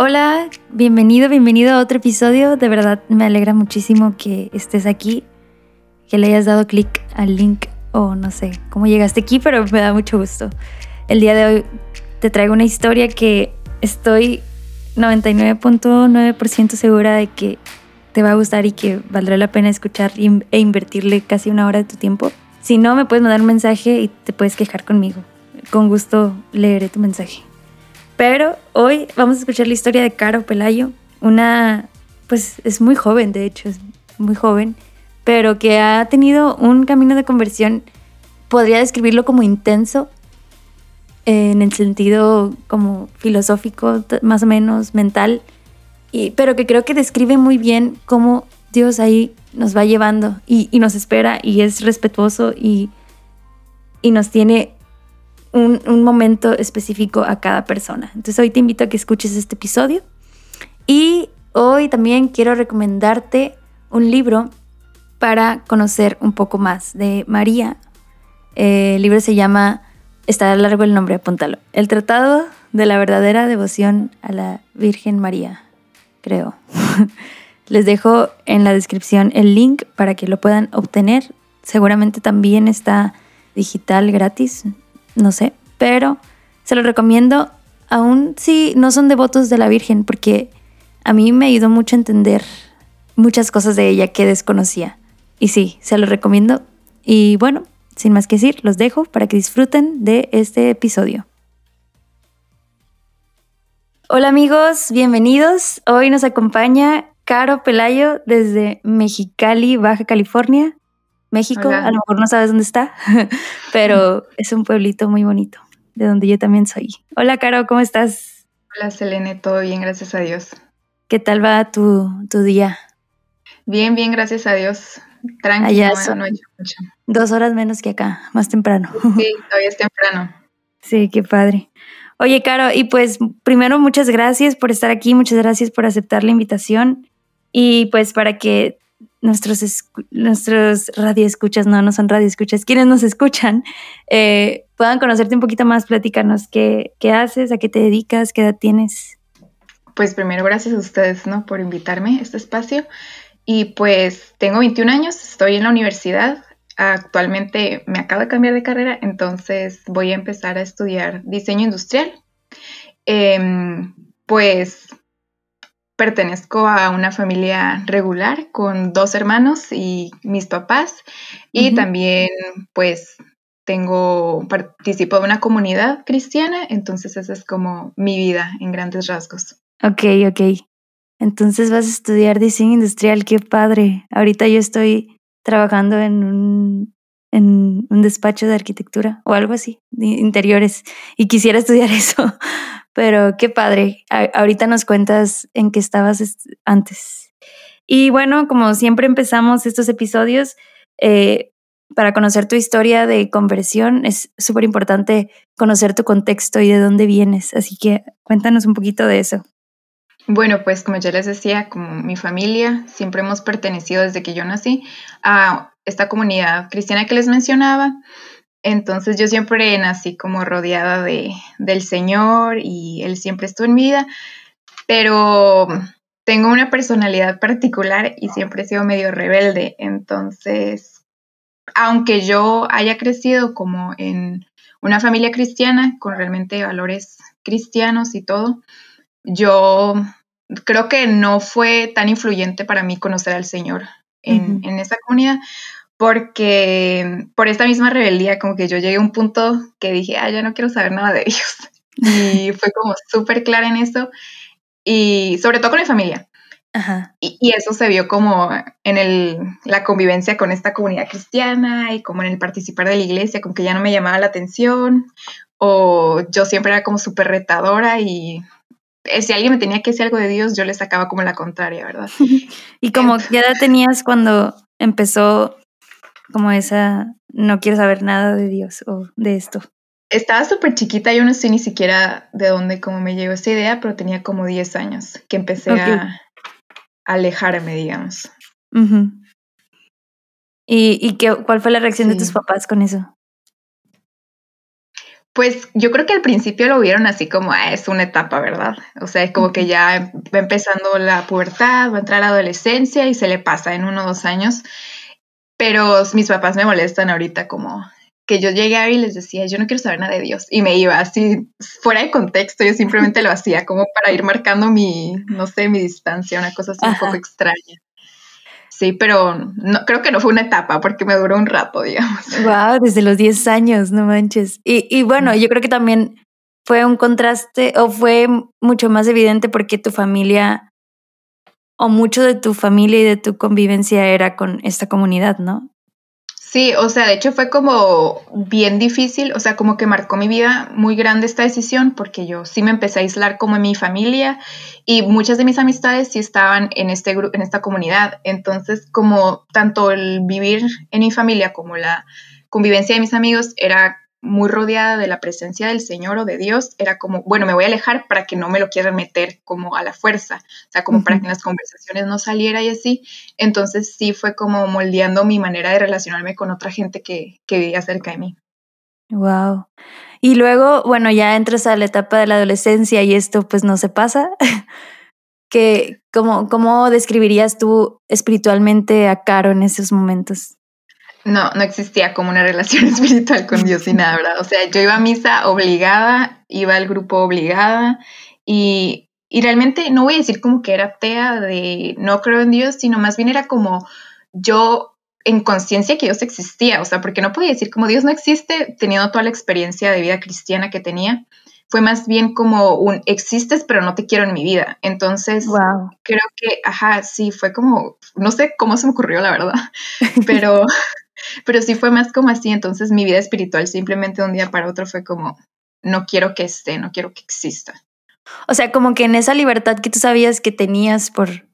Hola, bienvenido, bienvenido a otro episodio. De verdad me alegra muchísimo que estés aquí, que le hayas dado clic al link o no sé cómo llegaste aquí, pero me da mucho gusto. El día de hoy te traigo una historia que estoy 99.9% segura de que te va a gustar y que valdrá la pena escuchar e invertirle casi una hora de tu tiempo. Si no, me puedes mandar un mensaje y te puedes quejar conmigo. Con gusto leeré tu mensaje. Pero hoy vamos a escuchar la historia de Caro Pelayo, una, pues es muy joven, de hecho, muy joven, pero que ha tenido un camino de conversión, podría describirlo como intenso, en el sentido como filosófico, más o menos mental, y, pero que creo que describe muy bien cómo Dios ahí nos va llevando y, nos espera y es respetuoso y, y nos tiene un, momento específico a cada persona. Entonces hoy te invito a que escuches este episodio y hoy también quiero recomendarte un libro para conocer un poco más de María. Eh, el libro se llama, está largo el nombre, apúntalo, El Tratado de la verdadera devoción a la Virgen María, creo. Les dejo en la descripción el link para que lo puedan obtener. Seguramente también está digital gratis, no sé, pero se lo recomiendo aún si no son devotos de la Virgen, porque a mí me ayudó mucho a entender muchas cosas de ella que desconocía. Y sí, se lo recomiendo. Y bueno, sin más que decir, los dejo para que disfruten de este episodio. Hola amigos, bienvenidos. Hoy nos acompaña Caro Pelayo desde Mexicali, Baja California. México, a lo mejor no sabes dónde está, pero es un pueblito muy bonito, de donde yo también soy. Hola, Caro, ¿cómo estás? Hola, Selene, todo bien, gracias a Dios. ¿Qué tal va tu, día? Bien, bien, gracias a Dios. Tranquilo, no, he hecho mucho. Dos horas menos que acá, más temprano. Sí, todavía es temprano. Sí, qué padre. Oye, Caro, y pues primero muchas gracias por estar aquí, muchas gracias por aceptar la invitación. Y pues para que nuestros, nuestros radioescuchas, no, no son radioescuchas, quienes nos escuchan, eh, puedan conocerte un poquito más, platicarnos qué, qué haces, a qué te dedicas, qué edad tienes. Pues primero gracias a ustedes, ¿no? Por invitarme a este espacio. Y pues tengo 21 años, estoy en la universidad. Actualmente me acabo de cambiar de carrera, entonces voy a empezar a estudiar diseño industrial. Em, pues pertenezco a una familia regular con dos hermanos y mis papás y también pues tengo participo de una comunidad cristiana, entonces esa es como mi vida en grandes rasgos. Ok, ok. Entonces vas a estudiar diseño industrial, qué padre. Ahorita yo estoy trabajando en un, en un despacho de arquitectura o algo así, de interiores, y quisiera estudiar eso, pero qué padre. ahorita nos cuentas en qué estabas antes. Y bueno, como siempre empezamos estos episodios, eh, para conocer tu historia de conversión es súper importante conocer tu contexto y de dónde vienes. Así que cuéntanos un poquito de eso. Bueno, pues como ya les decía, como mi familia, siempre hemos pertenecido desde que yo nací a esta comunidad cristiana que les mencionaba. Entonces yo siempre nací como rodeada de, del Señor y Él siempre estuvo en mi vida, pero tengo una personalidad particular y siempre he sido medio rebelde. Entonces, aunque yo haya crecido como en una familia cristiana con realmente valores cristianos y todo, yo creo que no fue tan influyente para mí conocer al Señor en, en esa comunidad, porque por esta misma rebeldía, como que yo llegué a un punto que dije, ah, ya no quiero saber nada de Dios. Y fue como súper clara en eso, y sobre todo con mi familia. Y, eso se vio como en el, la convivencia con esta comunidad cristiana y como en el participar de la iglesia, como que ya no me llamaba la atención, o yo siempre era como súper retadora y eh, si alguien me tenía que decir algo de Dios, yo le sacaba como la contraria, ¿verdad? y como ya tenías cuando empezó como esa, no quiero saber nada de Dios o de esto? Estaba súper chiquita, yo no sé ni siquiera de dónde como me llegó esa idea, pero tenía como 10 años que empecé a alejarme, digamos. ¿Y, y qué, cuál fue la reacción de tus papás con eso? Pues yo creo que al principio lo vieron así como ah, es una etapa, ¿verdad? O sea, como que ya va empezando la pubertad, va a entrar la adolescencia y se le pasa en uno o dos años. Pero mis papás me molestan ahorita como que yo llegué y les decía, yo no quiero saber nada de Dios. Y me iba así, fuera de contexto, yo simplemente lo hacía como para ir marcando mi, no sé, mi distancia, una cosa así un poco extraña. Sí, pero no, creo que no fue una etapa porque me duró un rato, digamos. Wow, desde los 10 años, no manches. Y, y bueno, yo creo que también fue un contraste o fue mucho más evidente porque tu familia o mucho de tu familia y de tu convivencia era con esta comunidad, ¿no? Sí, o sea, de hecho fue como bien difícil, o sea, como que marcó mi vida muy grande esta decisión porque yo sí me empecé a aislar como en mi familia y muchas de mis amistades sí estaban en este en esta comunidad. Entonces, como tanto el vivir en mi familia como la convivencia de mis amigos era muy rodeada de la presencia del Señor o de Dios, era como, bueno, me voy a alejar para que no me lo quieran meter como a la fuerza, o sea, como para que en las conversaciones no saliera y así. Entonces sí fue como moldeando mi manera de relacionarme con otra gente que, que vivía cerca de mí. Wow. Y luego, bueno, ya entras a la etapa de la adolescencia y esto pues no se pasa. que, ¿cómo, ¿Cómo describirías tú espiritualmente a Caro en esos momentos? No, no existía como una relación espiritual con Dios y nada, ¿verdad? O sea, yo iba a misa obligada, iba al grupo obligada y, y realmente no voy a decir como que era atea de no creo en Dios, sino más bien era como yo en conciencia que Dios existía, o sea, porque no podía decir como Dios no existe teniendo toda la experiencia de vida cristiana que tenía. Fue más bien como un existes, pero no te quiero en mi vida. Entonces, creo que, ajá, sí, fue como, no sé cómo se me ocurrió, la verdad, pero pero sí fue más como así, entonces mi vida espiritual simplemente un día para otro fue como, no quiero que esté, no quiero que exista. O sea, como que en esa libertad que tú sabías que tenías por,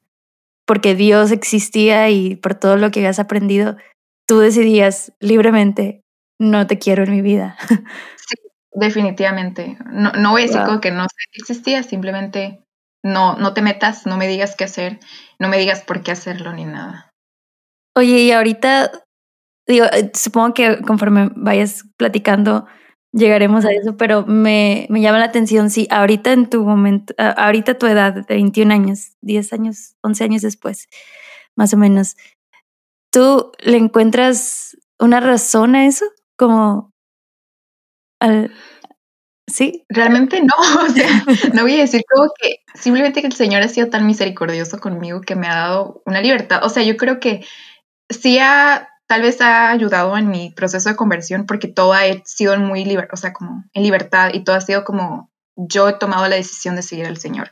porque Dios existía y por todo lo que habías aprendido, tú decidías libremente, no te quiero en mi vida. Sí, definitivamente. No, no voy a decir como que no sé que existía, simplemente no, no te metas, no me digas qué hacer, no me digas por qué hacerlo ni nada. Oye, y ahorita digo, eh, supongo que conforme vayas platicando llegaremos a eso, pero me, me llama la atención si ahorita en tu momento, ahorita tu edad de 21 años, 10 años, 11 años después, más o menos, ¿tú le encuentras una razón a eso? Como al, ¿Sí? Realmente no, o sea, no voy a decir como que simplemente que el Señor ha sido tan misericordioso conmigo que me ha dado una libertad. O sea, yo creo que sí ha tal vez ha ayudado en mi proceso de conversión porque todo ha sido muy liber, o sea, como en libertad y todo ha sido como yo he tomado la decisión de seguir al Señor.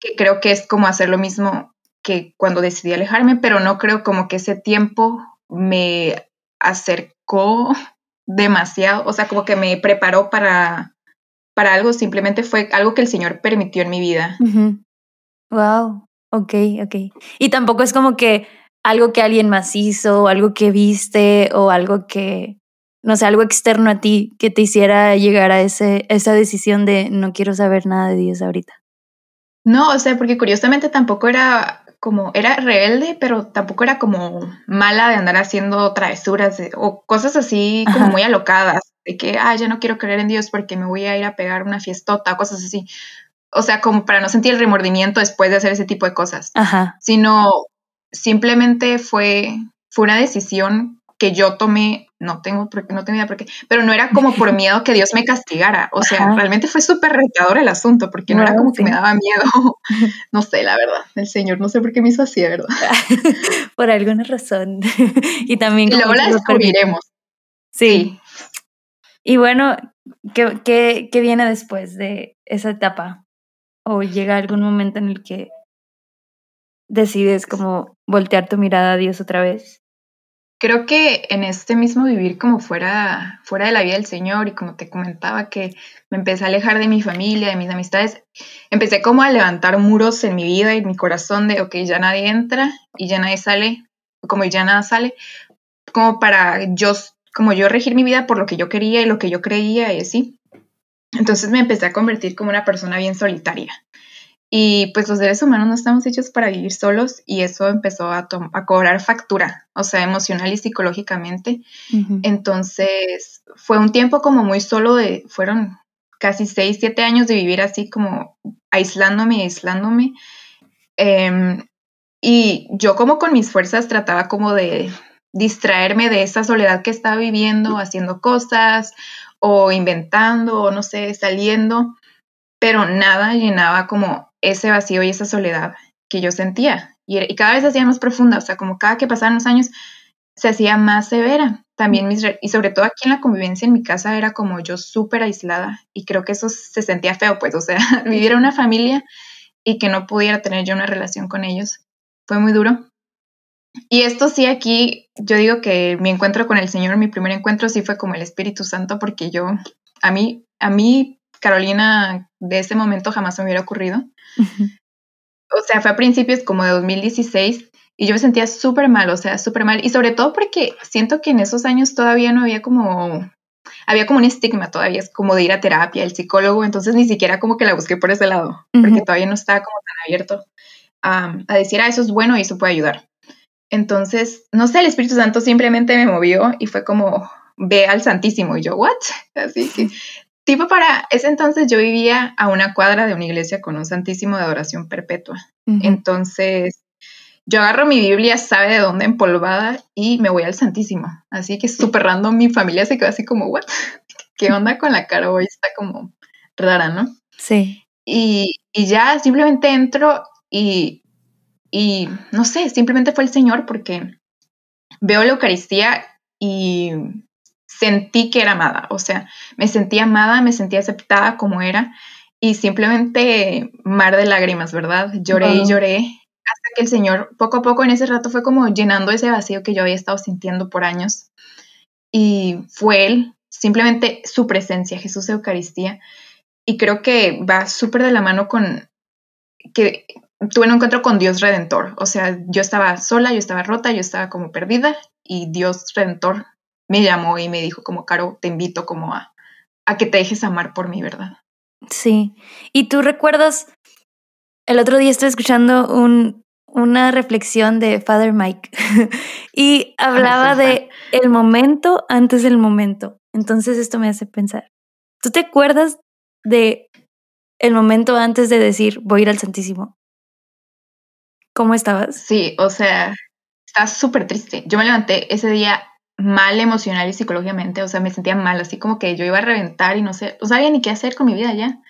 Que creo que es como hacer lo mismo que cuando decidí alejarme, pero no creo como que ese tiempo me acercó demasiado, o sea, como que me preparó para para algo, simplemente fue algo que el Señor permitió en mi vida. Wow, ok, ok. Y tampoco es como que algo que alguien más hizo, algo que viste o algo que, no sé, algo externo a ti que te hiciera llegar a ese, esa decisión de no quiero saber nada de Dios ahorita. No, o sea, porque curiosamente tampoco era como, era rebelde, pero tampoco era como mala de andar haciendo travesuras o cosas así como muy alocadas, de que, ah, ya no quiero creer en Dios porque me voy a ir a pegar una fiestota, cosas así. O sea, como para no sentir el remordimiento después de hacer ese tipo de cosas. Ajá. Sino simplemente fue, fue una decisión que yo tomé, no tengo porque no tenía por qué, pero no era como por miedo que Dios me castigara, o sea, realmente fue súper retador el asunto, porque no, era como que me daba miedo, no sé, la verdad, el Señor no sé por qué me hizo así, ¿verdad? por alguna razón. y también... Y luego la descubriremos. Sí. Y bueno, ¿qué, ¿qué, qué viene después de esa etapa? ¿O llega algún momento en el que decides como voltear tu mirada a Dios otra vez? Creo que en este mismo vivir como fuera, fuera de la vida del Señor y como te comentaba que me empecé a alejar de mi familia, de mis amistades, empecé como a levantar muros en mi vida y en mi corazón de, ok, ya nadie entra y ya nadie sale, como ya nada sale, como para yo, como yo regir mi vida por lo que yo quería y lo que yo creía y así. Entonces me empecé a convertir como una persona bien solitaria. Y pues los seres humanos no estamos hechos para vivir solos y eso empezó a, cobrar factura, o sea, emocional y psicológicamente. Entonces fue un tiempo como muy solo de, fueron casi seis, siete años de vivir así como aislándome, aislándome. Em, y yo como con mis fuerzas trataba como de distraerme de esa soledad que estaba viviendo, haciendo cosas o inventando o no sé, saliendo, pero nada llenaba como ese vacío y esa soledad que yo sentía. Y, cada vez se hacía más profunda, o sea, como cada que pasaban los años se hacía más severa. También mis, y sobre todo aquí en la convivencia en mi casa era como yo súper aislada y creo que eso se sentía feo, pues, o sea, vivir en una familia y que no pudiera tener yo una relación con ellos fue muy duro. Y esto sí aquí, yo digo que mi encuentro con el Señor, mi primer encuentro sí fue como el Espíritu Santo, porque yo, a mí, a mí, Carolina, de ese momento jamás me hubiera ocurrido. O sea, fue a principios como de 2016 y yo me sentía súper mal, o sea, súper mal. Y sobre todo porque siento que en esos años todavía no había como, había como un estigma todavía, es como de ir a terapia, el psicólogo, entonces ni siquiera como que la busqué por ese lado, porque todavía no estaba como tan abierto a, a decir, ah, eso es bueno y eso puede ayudar. Entonces, no sé, el Espíritu Santo simplemente me movió y fue como, ve al Santísimo. Y yo, ¿what? Así que, tipo para ese entonces yo vivía a una cuadra de una iglesia con un Santísimo de adoración perpetua. Entonces, yo agarro mi Biblia, sabe de dónde empolvada, y me voy al Santísimo. Así que súper random, mi familia se quedó así como, ¿what? ¿Qué onda con la cara hoy? Está como rara, ¿no? Sí. Y, y ya simplemente entro y y no sé, simplemente fue el Señor porque veo la Eucaristía y sentí que era amada, o sea, me sentí amada, me sentí aceptada como era y simplemente mar de lágrimas, ¿verdad? Lloré y lloré hasta que el Señor poco a poco en ese rato fue como llenando ese vacío que yo había estado sintiendo por años y fue Él, simplemente su presencia, Jesús Eucaristía y creo que va súper de la mano con que tuve un encuentro con Dios Redentor. O sea, yo estaba sola, yo estaba rota, yo estaba como perdida y Dios Redentor me llamó y me dijo como, Caro, te invito como a, a que te dejes amar por mí, ¿verdad? Sí. Y tú recuerdas, el otro día estuve escuchando un, una reflexión de Father Mike y hablaba de el momento antes del momento. Entonces esto me hace pensar, ¿tú te acuerdas de el momento antes de decir voy a ir al Santísimo? ¿Cómo estabas? Sí, o sea, estaba súper triste. Yo me levanté ese día mal emocional y psicológicamente, o sea, me sentía mal, así como que yo iba a reventar y no sé, no sabía ni qué hacer con mi vida ya.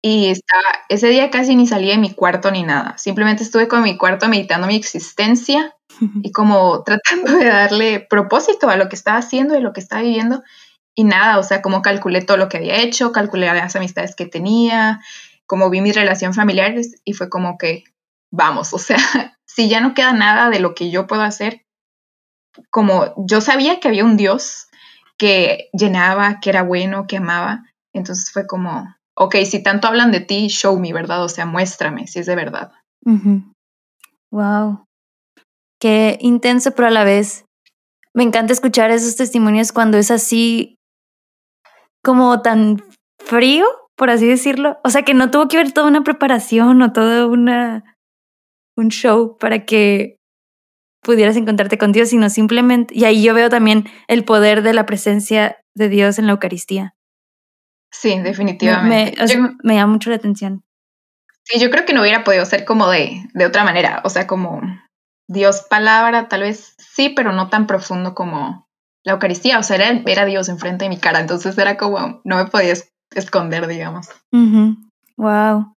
Y estaba, ese día casi ni salí de mi cuarto ni nada, simplemente estuve con mi cuarto meditando mi existencia y como tratando de darle propósito a lo que estaba haciendo y lo que estaba viviendo. Y nada, o sea, como calculé todo lo que había hecho, calculé las amistades que tenía, como vi mis relaciones familiares y fue como que vamos, o sea, si ya no queda nada de lo que yo puedo hacer, como yo sabía que había un Dios que llenaba, que era bueno, que amaba, entonces fue como, ok, si tanto hablan de ti, show me, ¿verdad? O sea, muéstrame si es de verdad. Wow. Qué intenso, pero a la vez me encanta escuchar esos testimonios cuando es así como tan frío, por así decirlo. O sea, que no tuvo que ver toda una preparación o toda una un show para que pudieras encontrarte con Dios, sino simplemente, y ahí yo veo también el poder de la presencia de Dios en la Eucaristía. Sí, definitivamente. Me, llama mucho la atención. Sí, yo creo que no hubiera podido ser como de, de otra manera, o sea, como Dios palabra, tal vez sí, pero no tan profundo como la Eucaristía, o sea, era, era Dios enfrente de mi cara, entonces era como, no me podía esconder, digamos. Wow.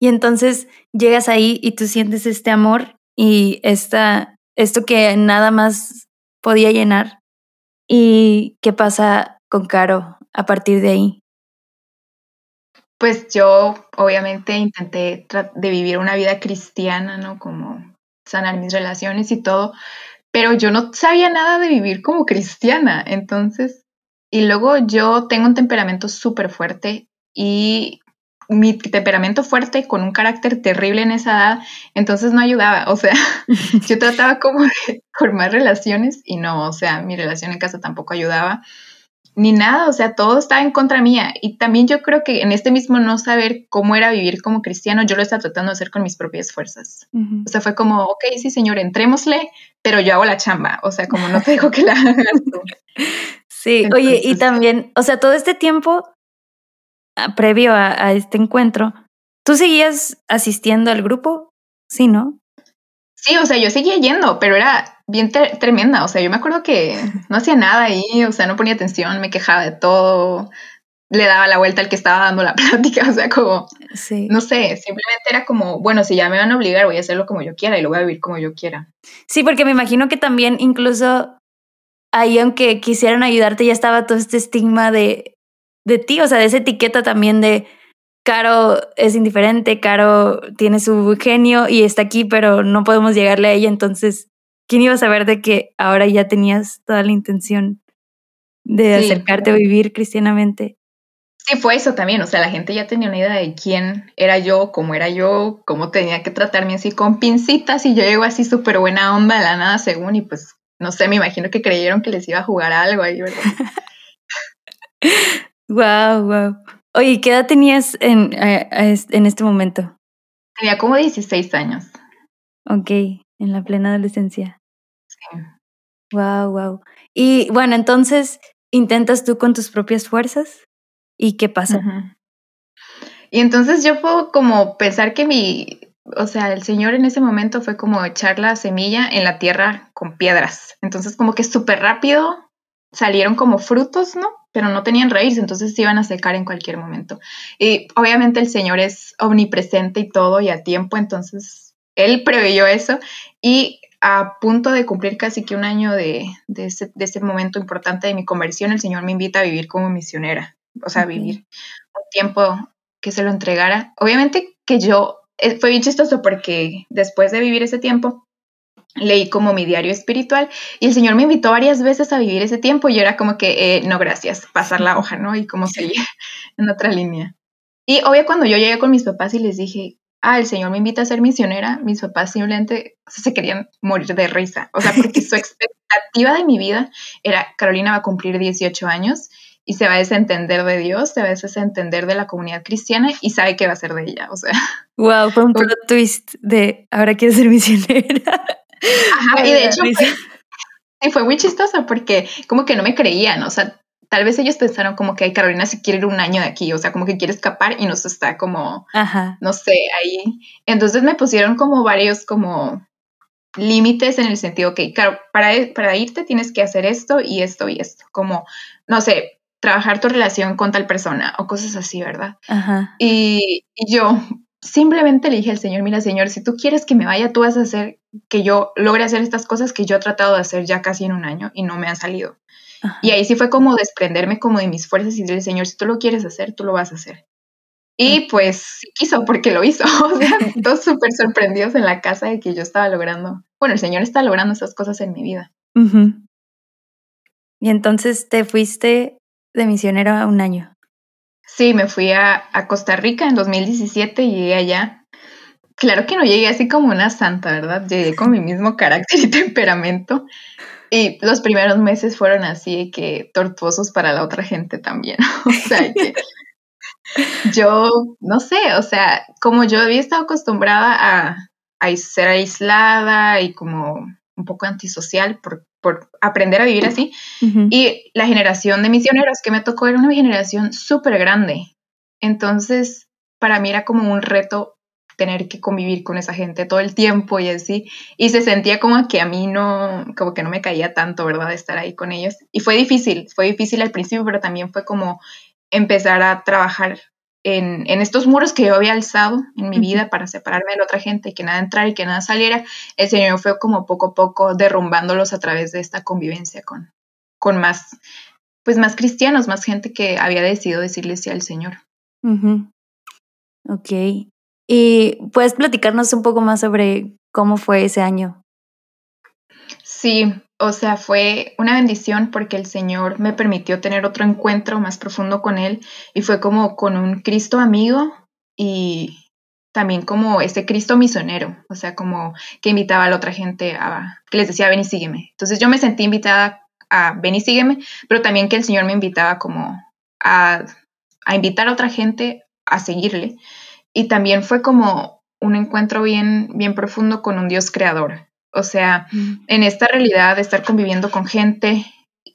Y entonces llegas ahí y tú sientes este amor y esta, esto que nada más podía llenar. ¿Y qué pasa con Caro a partir de ahí? Pues yo obviamente intenté de vivir una vida cristiana, ¿no? Como sanar mis relaciones y todo, pero yo no sabía nada de vivir como cristiana, entonces, y luego yo tengo un temperamento súper fuerte y mi temperamento fuerte con un carácter terrible en esa edad, entonces no ayudaba, o sea, yo trataba como de formar relaciones y no, o sea, mi relación en casa tampoco ayudaba. ni nada, o sea, todo estaba en contra mía. Y también yo creo que en este mismo no saber cómo era vivir como cristiano, yo lo estaba tratando de hacer con mis propias fuerzas. O sea, fue como, ok, sí, señor, entrémosle, pero yo hago la chamba, o sea, como no te digo que la hagas tú. Sí, oye, y también, o sea, todo este tiempo previo a, este encuentro, ¿tú seguías asistiendo al grupo? Sí, ¿no? Sí, o sea, yo seguía yendo, pero era bien tremenda. O sea, yo me acuerdo que no hacía nada ahí, o sea, no ponía atención, me quejaba de todo, le daba la vuelta al que estaba dando la plática, o sea, como, sí. no sé, simplemente era como, bueno, si ya me van a obligar, voy a hacerlo como yo quiera y lo voy a vivir como yo quiera. Sí, porque me imagino que también incluso ahí, aunque quisieran ayudarte, ya estaba todo este estigma de, de ti, o sea, de esa etiqueta también de Caro es indiferente, Caro tiene su genio y está aquí, pero no podemos llegarle a ella, entonces, ¿quién iba a saber de que ahora ya tenías toda la intención de acercarte a vivir cristianamente? Sí, fue eso también, o sea, la gente ya tenía una idea de quién era yo, cómo era yo, cómo tenía que tratarme así con pincitas y yo llego así súper buena onda de la nada según y pues, no sé, me imagino que creyeron que les iba a jugar algo ahí, ¿verdad? wow, wow. Oye, ¿qué edad tenías en, en este momento? Tenía como 16 años. Ok, en la plena adolescencia. Sí. Wow, wow. Y bueno, entonces, ¿intentas tú con tus propias fuerzas? ¿Y qué pasa? Y entonces yo puedo como pensar que mi, o sea, el Señor en ese momento fue como echar la semilla en la tierra con piedras. Entonces como que súper rápido salieron como frutos, ¿no? Pero no tenían raíz, entonces se iban a secar en cualquier momento. Y obviamente el Señor es omnipresente y todo y a tiempo, entonces Él preveyó eso y a punto de cumplir casi que un año de, de, ese, momento importante de mi conversión, el Señor me invita a vivir como misionera, o sea, vivir un tiempo que se lo entregara. Obviamente que yo, eh, fue bien chistoso porque después de vivir ese tiempo, leí como mi diario espiritual y el Señor me invitó varias veces a vivir ese tiempo y yo era como que, eh, no, gracias, pasar la hoja, ¿no? Y como seguir en otra línea. Y obvio cuando yo llegué con mis papás y les dije, ah, el Señor me invita a ser misionera, mis papás simplemente se querían morir de risa, o sea, porque su expectativa de mi vida era, Carolina va a cumplir 18 años y se va a desentender de Dios, se va a desentender de la comunidad cristiana y sabe qué va a ser de ella, o sea. Wow, fue un plot twist de ahora quiero ser misionera. Ajá, y de hecho fue, fue muy chistoso porque como que no me creían, o sea, tal vez ellos pensaron como que Carolina se quiere ir un año de aquí, o sea, como que quiere escapar y nos está como, no sé, ahí. Entonces me pusieron como varios como límites en el sentido que, claro, para, para irte tienes que hacer esto y esto y esto, como, no sé, trabajar tu relación con tal persona o cosas así, ¿verdad? Y, y, yo, simplemente le dije al Señor, mira Señor, si tú quieres que me vaya, tú vas a hacer que yo logre hacer estas cosas que yo he tratado de hacer ya casi en un año y no me han salido. Y ahí sí fue como desprenderme como de mis fuerzas y decirle, Señor, si tú lo quieres hacer, tú lo vas a hacer. Y pues quiso porque lo hizo. O sea, todos súper sorprendidos en la casa de que yo estaba logrando, bueno, el Señor está logrando esas cosas en mi vida. Y entonces te fuiste de misionero a un año. Sí, me fui a, Costa Rica en 2017 y llegué allá. Claro que no llegué así como una santa, ¿verdad? Llegué con mi mismo carácter y temperamento. Y los primeros meses fueron así que tortuosos para la otra gente también. o sea, que yo, no sé, o sea, como yo había estado acostumbrada a, a ser aislada y como un poco antisocial por, por aprender a vivir así. Y la generación de misioneros que me tocó era una generación súper grande. Entonces, para mí era como un reto tener que convivir con esa gente todo el tiempo y así. Y se sentía como que a mí no, como que no me caía tanto, ¿verdad? Estar ahí con ellos. Y fue difícil, fue difícil al principio, pero también fue como empezar a trabajar en, estos muros que yo había alzado en mi vida para separarme de la otra gente y que nada entrara y que nada saliera, el Señor fue como poco a poco derrumbándolos a través de esta convivencia con, con más, pues más cristianos, más gente que había decidido decirle sí al Señor. Ok. ¿Y puedes platicarnos un poco más sobre cómo fue ese año? Sí, o sea, fue una bendición porque el Señor me permitió tener otro encuentro más profundo con Él y fue como con un Cristo amigo y también como ese Cristo misionero, o sea, como que invitaba a la otra gente a, que les decía, ven y sígueme. Entonces yo me sentí invitada a ven y sígueme, pero también que el Señor me invitaba como a, a invitar a otra gente a seguirle. Y también fue como un encuentro bien, bien profundo con un Dios creador. O sea, mm. en esta realidad de estar conviviendo con gente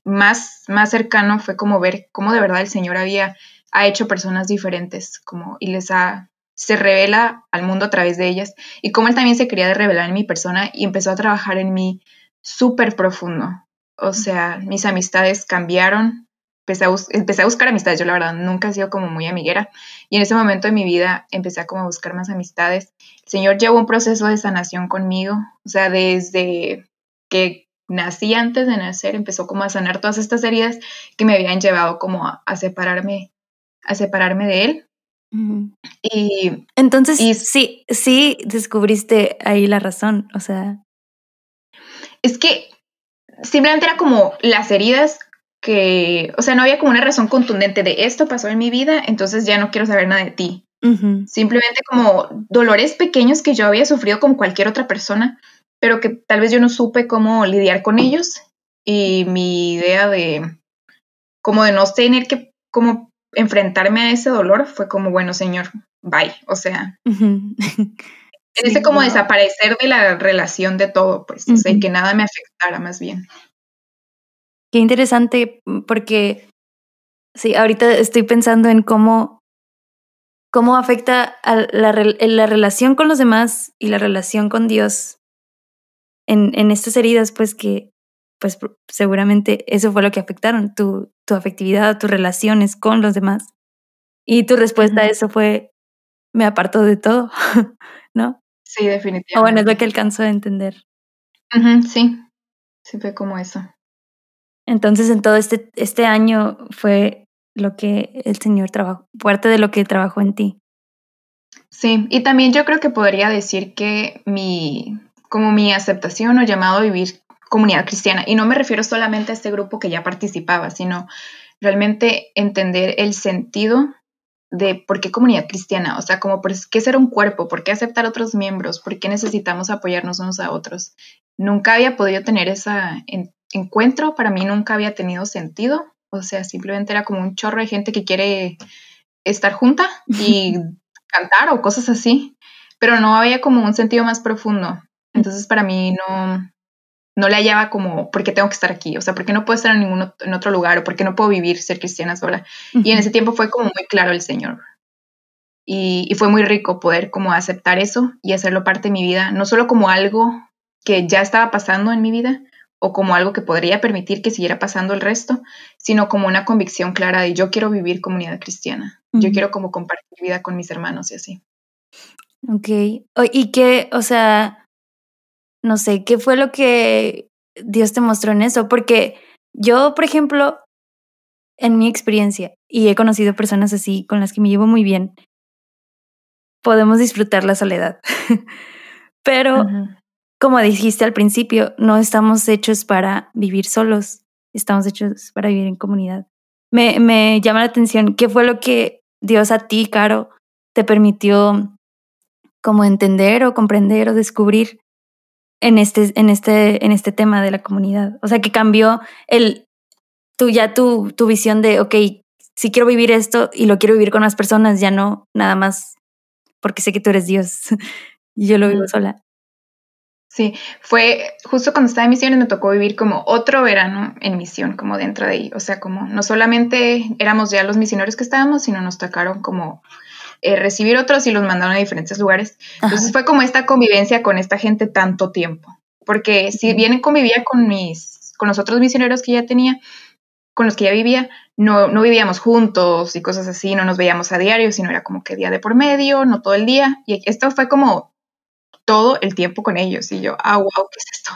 más, más cercano fue como ver cómo de verdad el Señor había ha hecho personas diferentes como y les ha se revela al mundo a través de ellas y cómo él también se quería revelar en mi persona y empezó a trabajar en mí súper profundo. O sea, mis amistades cambiaron, empecé a, empecé a, buscar amistades, yo la verdad nunca he sido como muy amiguera y en ese momento de mi vida empecé a como buscar más amistades. El Señor llevó un proceso de sanación conmigo, o sea, desde que nací antes de nacer, empezó como a sanar todas estas heridas que me habían llevado como a, separarme, a separarme de él. Y entonces sí, sí descubriste ahí la razón, o sea. Es que simplemente era como las heridas que, o sea, no había como una razón contundente de esto pasó en mi vida, entonces ya no quiero saber nada de ti. Simplemente como dolores pequeños que yo había sufrido con cualquier otra persona, pero que tal vez yo no supe cómo lidiar con ellos y mi idea de como de no tener que como enfrentarme a ese dolor fue como, bueno, señor, bye, o sea, ese como desaparecer de la relación de todo, pues, o sea, que nada me afectara más bien. Qué interesante, porque sí, ahorita estoy pensando en cómo, cómo afecta a la, la relación con los demás y la relación con Dios en, en estas heridas, pues que pues seguramente eso fue lo que afectaron, tu, tu afectividad, tus relaciones con los demás. Y tu respuesta a eso fue, me apartó de todo, ¿no? Sí, definitivamente. O bueno, es lo que alcanzo a entender. sí, sí fue como eso. Entonces, en todo este, este año fue lo que el Señor trabajó, parte de lo que trabajó en ti. Sí, y también yo creo que podría decir que mi, como mi aceptación o llamado a vivir comunidad cristiana, y no me refiero solamente a este grupo que ya participaba, sino realmente entender el sentido de por qué comunidad cristiana, o sea, como por qué ser un cuerpo, por qué aceptar otros miembros, por qué necesitamos apoyarnos unos a otros. Nunca había podido tener ese encuentro, para mí nunca había tenido sentido, o sea, simplemente era como un chorro de gente que quiere estar junta y cantar o cosas así, pero no había como un sentido más profundo. Entonces para mí no, no le hallaba como, ¿por qué tengo que estar aquí? O sea, ¿por qué no puedo estar en ningún otro, en otro lugar? ¿O por qué no puedo vivir, ser cristiana sola? Y en ese tiempo fue como muy claro el Señor. Y, y, fue muy rico poder como aceptar eso y hacerlo parte de mi vida, no solo como algo que ya estaba pasando en mi vida o como algo que podría permitir que siguiera pasando el resto, sino como una convicción clara de yo quiero vivir comunidad cristiana, yo quiero como compartir vida con mis hermanos y así. Ok, y qué, o sea, no sé, ¿qué fue lo que Dios te mostró en eso? Porque yo, por ejemplo, en mi experiencia, y he conocido personas así con las que me llevo muy bien, podemos disfrutar la soledad. Pero, como dijiste al principio, no estamos hechos para vivir solos, estamos hechos para vivir en comunidad. Me, me llama la atención, ¿qué fue lo que Dios a ti, Caro, te permitió como entender o comprender o descubrir en este, en este, en este tema de la comunidad. O sea, que cambió el, tu, ya tu, tu visión de, ok, si quiero vivir esto y lo quiero vivir con más personas, ya no nada más porque sé que tú eres Dios y yo lo vivo sola. Sí, fue justo cuando estaba en misiones me tocó vivir como otro verano en misión, como dentro de ahí. O sea, como no solamente éramos ya los misioneros que estábamos, sino nos tocaron como eh, recibir otros y los mandaron a diferentes lugares. Entonces fue como esta convivencia con esta gente tanto tiempo, porque si bien convivía con mis, con los otros misioneros que ya tenía, con los que ya vivía, no, no vivíamos juntos y cosas así, no nos veíamos a diario, sino era como que día de por medio, no todo el día. Y esto fue como todo el tiempo con ellos. Y yo, ah, wow, ¿qué es esto?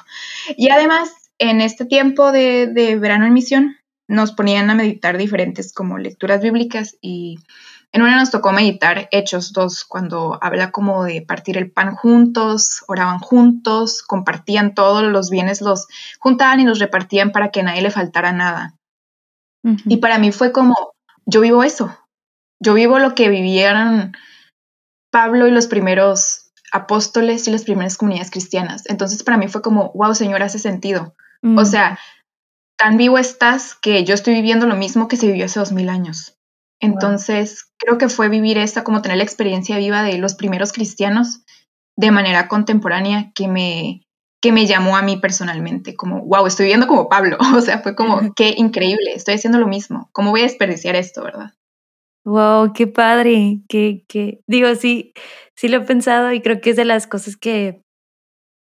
Y además, en este tiempo de, de verano en misión, nos ponían a meditar diferentes como lecturas bíblicas y en una nos tocó meditar Hechos 2, cuando habla como de partir el pan juntos, oraban juntos, compartían todos los bienes, los juntaban y los repartían para que a nadie le faltara nada. Y para mí fue como, yo vivo eso, yo vivo lo que vivieron Pablo y los primeros apóstoles y las primeras comunidades cristianas. Entonces para mí fue como, wow, Señor, hace sentido. O sea, tan vivo estás que yo estoy viviendo lo mismo que se vivió hace dos mil años. Entonces, creo que fue vivir esta, como tener la experiencia viva de los primeros cristianos de manera contemporánea que me, que me llamó a mí personalmente, como, wow, estoy viviendo como Pablo, o sea, fue como, qué increíble, estoy haciendo lo mismo, ¿cómo voy a desperdiciar esto, verdad? Wow, qué padre, que, que, digo, sí, sí lo he pensado y creo que es de las cosas que,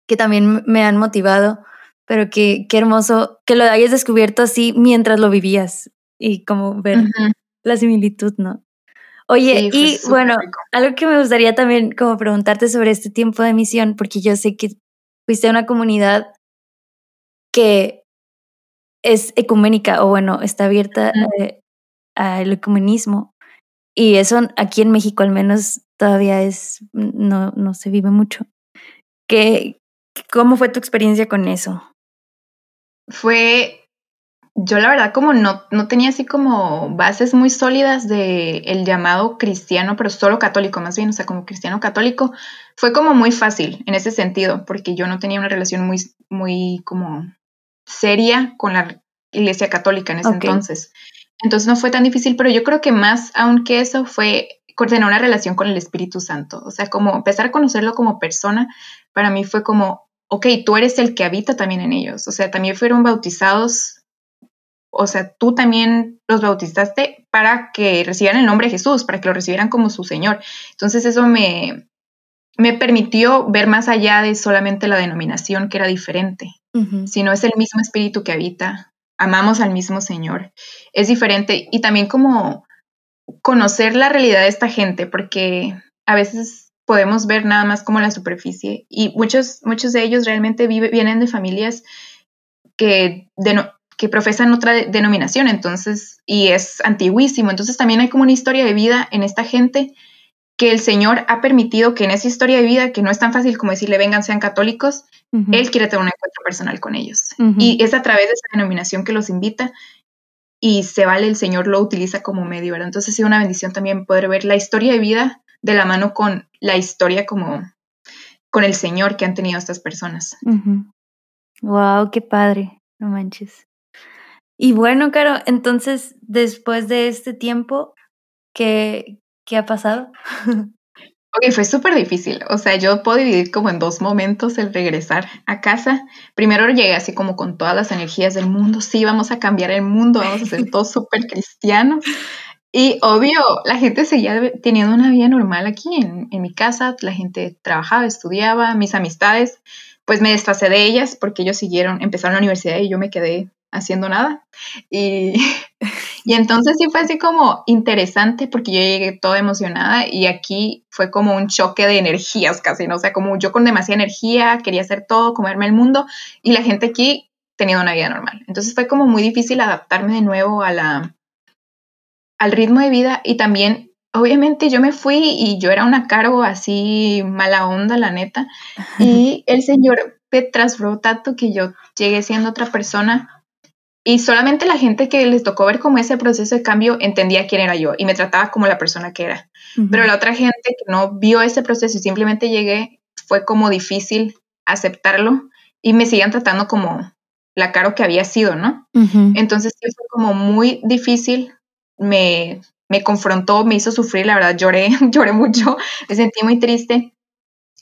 que también me han motivado, pero que, qué hermoso que lo hayas descubierto así mientras lo vivías y como ver la similitud, ¿no? Oye, y bueno, algo que me gustaría también como preguntarte sobre este tiempo de misión, porque yo sé que fuiste a una comunidad que es ecuménica o bueno, está abierta eh, al ecumenismo. Y eso aquí en México al menos todavía es, no, no se vive mucho. ¿Qué, ¿Cómo fue tu experiencia con eso? Fue yo la verdad como no, no tenía así como bases muy sólidas de el llamado cristiano, pero solo católico más bien, o sea, como cristiano católico, fue como muy fácil en ese sentido, porque yo no tenía una relación muy, muy como seria con la iglesia católica en ese entonces. Entonces no fue tan difícil, pero yo creo que más aún que eso fue tener una relación con el Espíritu Santo, o sea, como empezar a conocerlo como persona, para mí fue como, ok, tú eres el que habita también en ellos, o sea, también fueron bautizados o sea, tú también los bautizaste para que recibieran el nombre de Jesús, para que lo recibieran como su Señor. Entonces eso me, me permitió ver más allá de solamente la denominación que era diferente, sino es el mismo espíritu que habita, amamos al mismo Señor, es diferente y también como conocer la realidad de esta gente, porque a veces podemos ver nada más como la superficie y muchos, muchos de ellos realmente vienen de familias que que profesan otra denominación, entonces, y es antiguísimo. Entonces también hay como una historia de vida en esta gente que el Señor ha permitido que en esa historia de vida, que no es tan fácil como decirle vengan, sean católicos, Él quiere tener un encuentro personal con ellos. Y es a través de esa denominación que los invita y se vale, el Señor lo utiliza como medio, ¿verdad? Entonces es una bendición también poder ver la historia de vida de la mano con la historia como con el Señor que han tenido estas personas. Wow, qué padre, no manches. Y bueno, Caro, entonces, después de este tiempo, ¿qué, qué ha pasado? Ok, fue súper difícil. O sea, yo puedo dividir como en dos momentos el regresar a casa. Primero llegué así como con todas las energías del mundo. Sí, vamos a cambiar el mundo, vamos a ser todos súper cristianos. Y obvio, la gente seguía teniendo una vida normal aquí en, en mi casa. La gente trabajaba, estudiaba, mis amistades, pues me desfacé de ellas porque ellos siguieron, empezaron la universidad y yo me quedé haciendo nada. Y, y entonces sí fue así como interesante porque yo llegué toda emocionada y aquí fue como un choque de energías casi, ¿no? O sea, como yo con demasiada energía, quería hacer todo, comerme el mundo y la gente aquí teniendo una vida normal. Entonces fue como muy difícil adaptarme de nuevo a la, al ritmo de vida y también obviamente yo me fui y yo era una cargo así mala onda, la neta. Y el señor me transformó tanto que yo llegué siendo otra persona y solamente la gente que les tocó ver como ese proceso de cambio entendía quién era yo y me trataba como la persona que era. Pero la otra gente que no vio ese proceso y simplemente llegué, fue como difícil aceptarlo y me siguen tratando como la caro que había sido, ¿no? Entonces sí fue como muy difícil, me, me confrontó, me hizo sufrir, la verdad lloré, lloré mucho, me sentí muy triste.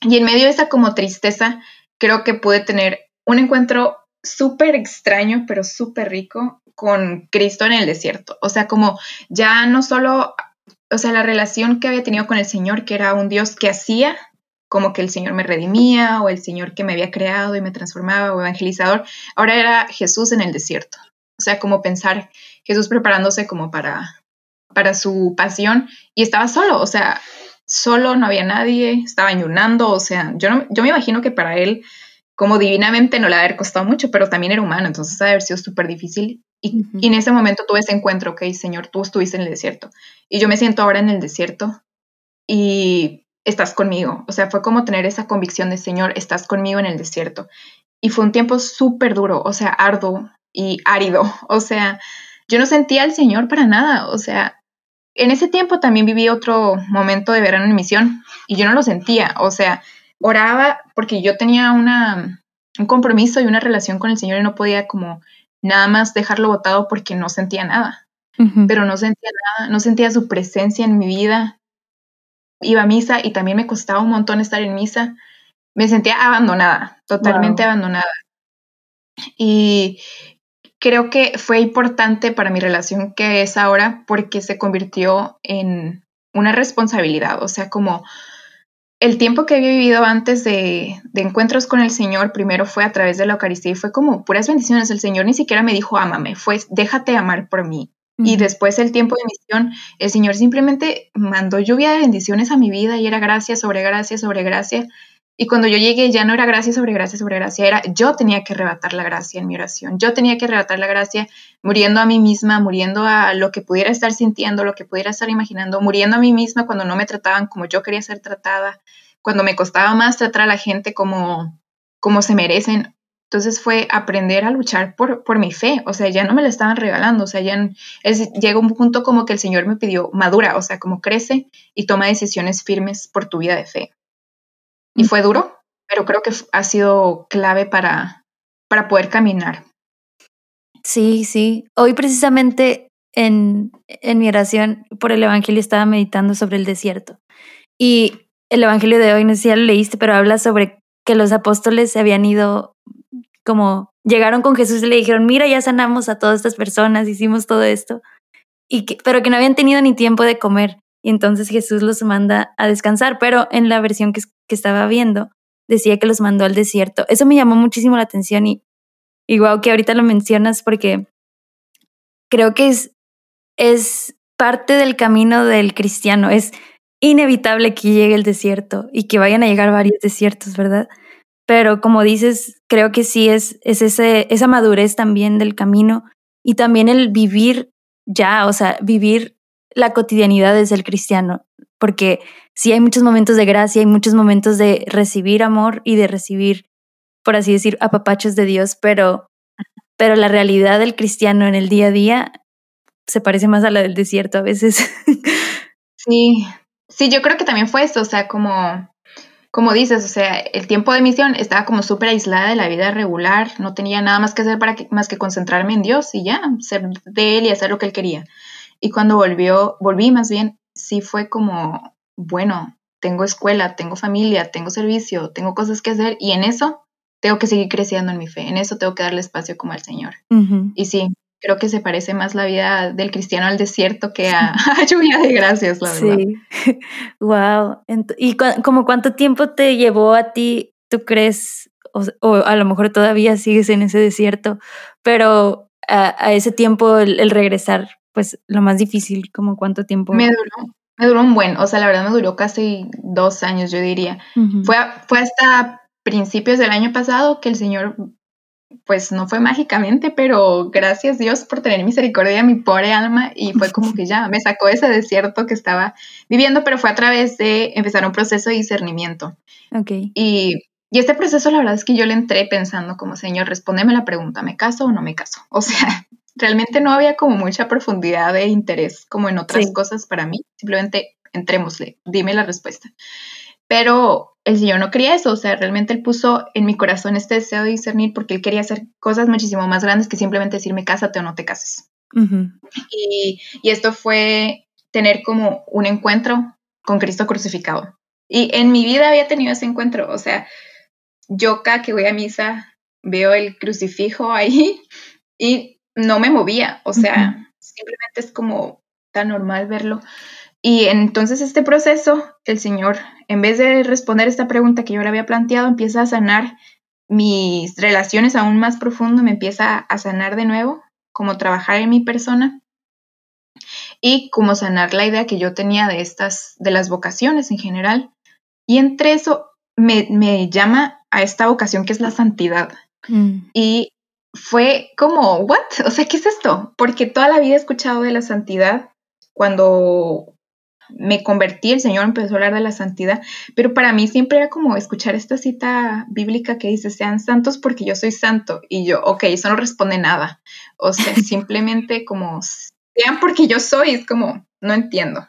Y en medio de esa como tristeza, creo que pude tener un encuentro súper extraño, pero súper rico con Cristo en el desierto. O sea, como ya no solo, o sea, la relación que había tenido con el Señor, que era un Dios que hacía, como que el Señor me redimía o el Señor que me había creado y me transformaba o evangelizador, ahora era Jesús en el desierto. O sea, como pensar Jesús preparándose como para, para su pasión y estaba solo, o sea, solo, no había nadie, estaba ayunando, o sea, yo, no, yo me imagino que para él como divinamente no le ha haber costado mucho, pero también era humano, entonces ha haber sido súper difícil. Y, en ese momento tuve ese encuentro, ok, Señor, tú estuviste en el desierto. Y yo me siento ahora en el desierto y estás conmigo. O sea, fue como tener esa convicción de, Señor, estás conmigo en el desierto. Y fue un tiempo súper duro, o sea, arduo y árido. O sea, yo no sentía al Señor para nada. O sea, en ese tiempo también viví otro momento de verano en misión y yo no lo sentía. O sea, oraba porque yo tenía una, un compromiso y una relación con el Señor y no podía como nada más dejarlo botado porque no sentía nada. Pero no sentía nada, no sentía su presencia en mi vida. Iba a misa y también me costaba un montón estar en misa. Me sentía abandonada, totalmente abandonada. Y creo que fue importante para mi relación que es ahora porque se convirtió en una responsabilidad, o sea, como el tiempo que había vivido antes de, encuentros con el Señor, primero fue a través de la Eucaristía y fue como puras bendiciones. El Señor ni siquiera me dijo, ámame, fue, déjate amar por mí. Y después el tiempo de misión, el Señor simplemente mandó lluvia de bendiciones a mi vida y era gracia sobre gracia sobre gracia. Y cuando yo llegué ya no era gracia sobre gracia sobre gracia, era yo tenía que arrebatar la gracia en mi oración, yo tenía que arrebatar la gracia muriendo a mí misma, muriendo a lo que pudiera estar sintiendo, lo que pudiera estar imaginando, muriendo a mí misma cuando no me trataban como yo quería ser tratada, cuando me costaba más tratar a la gente como, como se merecen. Entonces fue aprender a luchar por, por mi fe, o sea, ya no me la estaban regalando, o sea, ya llega un punto como que el Señor me pidió madura, o sea, como crece y toma decisiones firmes por tu vida de fe. Y fue duro, pero creo que ha sido clave para, para poder caminar. Sí, sí. Hoy precisamente en, en mi oración por el Evangelio estaba meditando sobre el desierto. Y el Evangelio de hoy, no sé si ya lo leíste, pero habla sobre que los apóstoles se habían ido como llegaron con Jesús y le dijeron, mira, ya sanamos a todas estas personas, hicimos todo esto, y que, pero que no habían tenido ni tiempo de comer. Y entonces Jesús los manda a descansar, pero en la versión que, que estaba viendo decía que los mandó al desierto. Eso me llamó muchísimo la atención y, igual que ahorita lo mencionas porque creo que es, es parte del camino del cristiano, es inevitable que llegue el desierto y que vayan a llegar varios desiertos, ¿verdad? Pero como dices, creo que sí es, es ese, esa madurez también del camino y también el vivir ya, o sea, vivir la cotidianidad es el cristiano, porque sí hay muchos momentos de gracia, hay muchos momentos de recibir amor y de recibir, por así decir, apapachos de Dios, pero, pero la realidad del cristiano en el día a día se parece más a la del desierto a veces. Sí, sí, yo creo que también fue eso, o sea, como, como dices, o sea, el tiempo de misión estaba como súper aislada de la vida regular, no tenía nada más que hacer para que, más que concentrarme en Dios y ya, ser de Él y hacer lo que Él quería. Y cuando volvió, volví más bien, sí fue como, bueno, tengo escuela, tengo familia, tengo servicio, tengo cosas que hacer y en eso tengo que seguir creciendo en mi fe, en eso tengo que darle espacio como al Señor. Y sí, creo que se parece más la vida del cristiano al desierto que a, lluvia de gracias, la verdad. Sí, wow. ¿Y como cuánto tiempo te llevó a ti, tú crees, o, a lo mejor todavía sigues en ese desierto, pero a, ese tiempo el regresar pues lo más difícil, como cuánto tiempo. Me duró, me duró un buen, o sea, la verdad me duró casi dos años, yo diría. fue, fue hasta principios del año pasado que el Señor, pues no fue mágicamente, pero gracias Dios por tener misericordia de mi pobre alma y fue como que ya me sacó ese desierto que estaba viviendo, pero fue a través de empezar un proceso de discernimiento. Ok. Y y este proceso, la verdad es que yo le entré pensando como, Señor, respóndeme la pregunta, ¿me caso o no me caso? O sea, realmente no había como mucha profundidad de interés como en otras cosas para mí, simplemente entrémosle, dime la respuesta. Pero el Señor no quería eso, o sea, realmente Él puso en mi corazón este deseo de discernir porque Él quería hacer cosas muchísimo más grandes que simplemente decirme cásate o no te cases. y, y esto fue tener como un encuentro con Cristo crucificado. Y en mi vida había tenido ese encuentro, o sea, yo cada que voy a misa veo el crucifijo ahí y no me movía, o sea, simplemente es como tan normal verlo. Y entonces este proceso, el Señor, en vez de responder esta pregunta que yo le había planteado, empieza a sanar mis relaciones aún más profundo, me empieza a sanar de nuevo, como trabajar en mi persona y como sanar la idea que yo tenía de estas, de las vocaciones en general. Y entre eso me, me llama a esta vocación que es la santidad. Mm. Y fue como, ¿what? O sea, ¿qué es esto? Porque toda la vida he escuchado de la santidad. Cuando me convertí, el Señor empezó a hablar de la santidad, pero para mí siempre era como escuchar esta cita bíblica que dice, sean santos porque yo soy santo. Y yo, ok, eso no responde nada. O sea, simplemente como, sean porque yo soy, es como, no entiendo.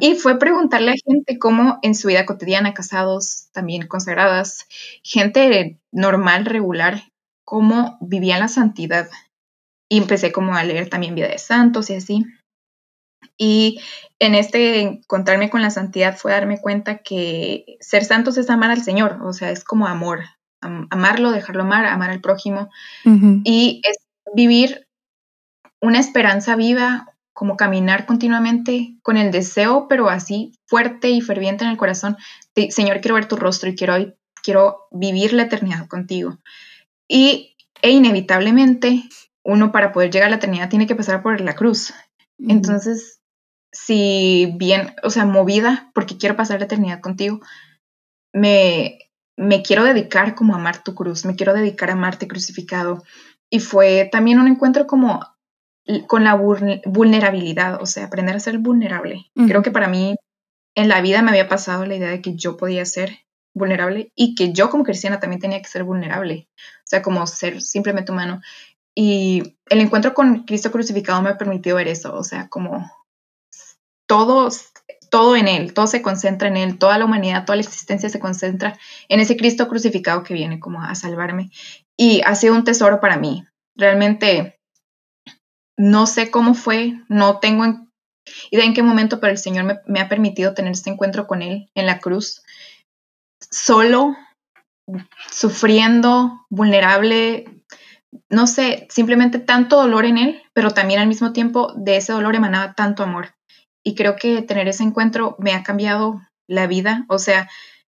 Y fue preguntarle a gente cómo en su vida cotidiana, casados, también consagradas, gente normal, regular, cómo vivían la santidad. y empecé como a leer también vida de santos y así. Y en este encontrarme con la santidad fue darme cuenta que ser santos es amar al Señor, o sea, es como amor, amarlo, dejarlo amar, amar al prójimo. Y es vivir una esperanza viva, como caminar continuamente con el deseo, pero así fuerte y ferviente en el corazón, Señor, quiero ver tu rostro y quiero, quiero vivir la eternidad contigo. Y e inevitablemente uno para poder llegar a la eternidad tiene que pasar por la cruz. Entonces, si bien, o sea, movida porque quiero pasar la eternidad contigo, me, me quiero dedicar como a amar tu cruz, me quiero dedicar a amarte crucificado. Y fue también un encuentro como con la vulnerabilidad, o sea, aprender a ser vulnerable. Creo que para mí en la vida me había pasado la idea de que yo podía ser vulnerable y que yo como cristiana también tenía que ser vulnerable, sea, como ser simplemente humano. Y el encuentro con Cristo crucificado me ha permitido ver eso, o sea, como todo, todo en Él, todo se concentra en Él, toda la humanidad, toda la existencia se concentra en ese Cristo crucificado que viene como a salvarme. Y ha sido un tesoro para mí. Realmente no sé cómo fue, no tengo idea en qué momento, pero el Señor me, ha permitido tener este encuentro con Él en la cruz, solo, sufriendo, vulnerable, no sé, simplemente tanto dolor en Él, pero también al mismo tiempo de ese dolor emanaba tanto amor. Y creo que tener ese encuentro me ha cambiado la vida, o sea,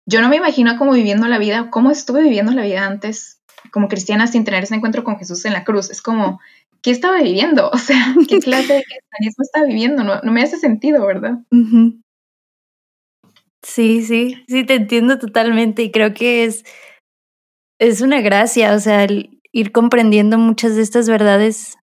yo no me imagino cómo viviendo la vida, cómo estuve viviendo la vida antes como cristiana sin tener ese encuentro con Jesús en la cruz. Es como, ¿qué estaba viviendo? O sea, ¿qué clase de cristianismo estaba viviendo? No, me hace sentido, ¿verdad? Sí, sí, sí, te entiendo totalmente y creo que es, es una gracia, o sea, el ir comprendiendo muchas de estas verdades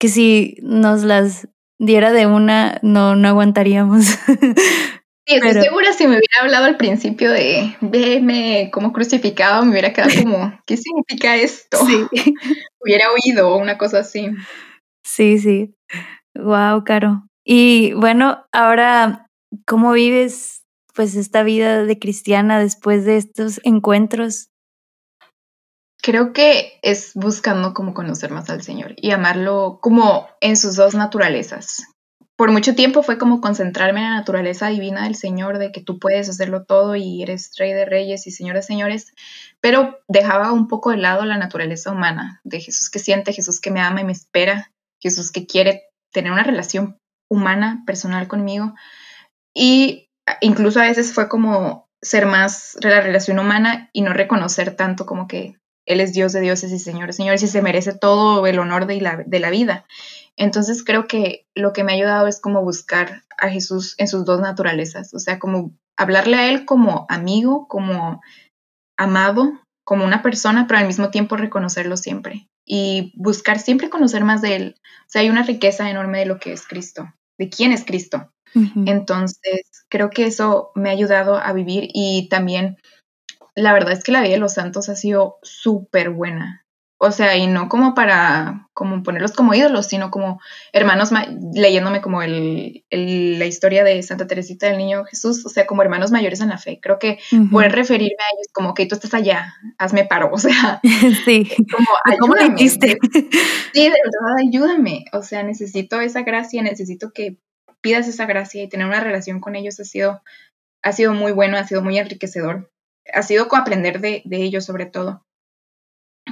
que si nos las diera de una, no, no aguantaríamos. Sí, estoy segura si me hubiera hablado al principio de verme como crucificado, me hubiera quedado como, ¿qué significa esto? Sí. hubiera oído una cosa así. Sí, sí. Wow, Caro. Y bueno, ahora, ¿cómo vives pues esta vida de cristiana después de estos encuentros? Creo que es buscando como conocer más al Señor y amarlo como en sus dos naturalezas, por mucho tiempo fue como concentrarme en la naturaleza divina del Señor, de que tú puedes hacerlo todo y eres rey de reyes y señor de señores, pero dejaba un poco de lado la naturaleza humana, de Jesús que siente, Jesús que me ama y me espera, Jesús que quiere tener una relación humana, personal conmigo. Y incluso a veces fue como ser más la relación humana y no reconocer tanto como que Él es Dios de dioses y Señor de señores y se merece todo el honor de la, de la vida. Entonces creo que lo que me ha ayudado es como buscar a Jesús en sus dos naturalezas, o sea, como hablarle a Él como amigo, como amado, como una persona, pero al mismo tiempo reconocerlo siempre y buscar siempre conocer más de Él. O sea, hay una riqueza enorme de lo que es Cristo, de quién es Cristo. Entonces, creo que eso me ha ayudado a vivir y también la verdad es que la vida de los santos ha sido súper buena. O sea, y no como para como ponerlos como ídolos, sino como hermanos, leyéndome como el, la historia de Santa Teresita del Niño Jesús, o sea, como hermanos mayores en la fe. Creo que poder referirme a ellos como que tú estás allá, hazme paro, o sea, sí. como, ¿cómo lo hiciste? Sí, de verdad, ayúdame, o sea, necesito esa gracia, necesito que pidas esa gracia y tener una relación con ellos ha sido, ha sido muy bueno, ha sido muy enriquecedor, ha sido aprender de, de ellos sobre todo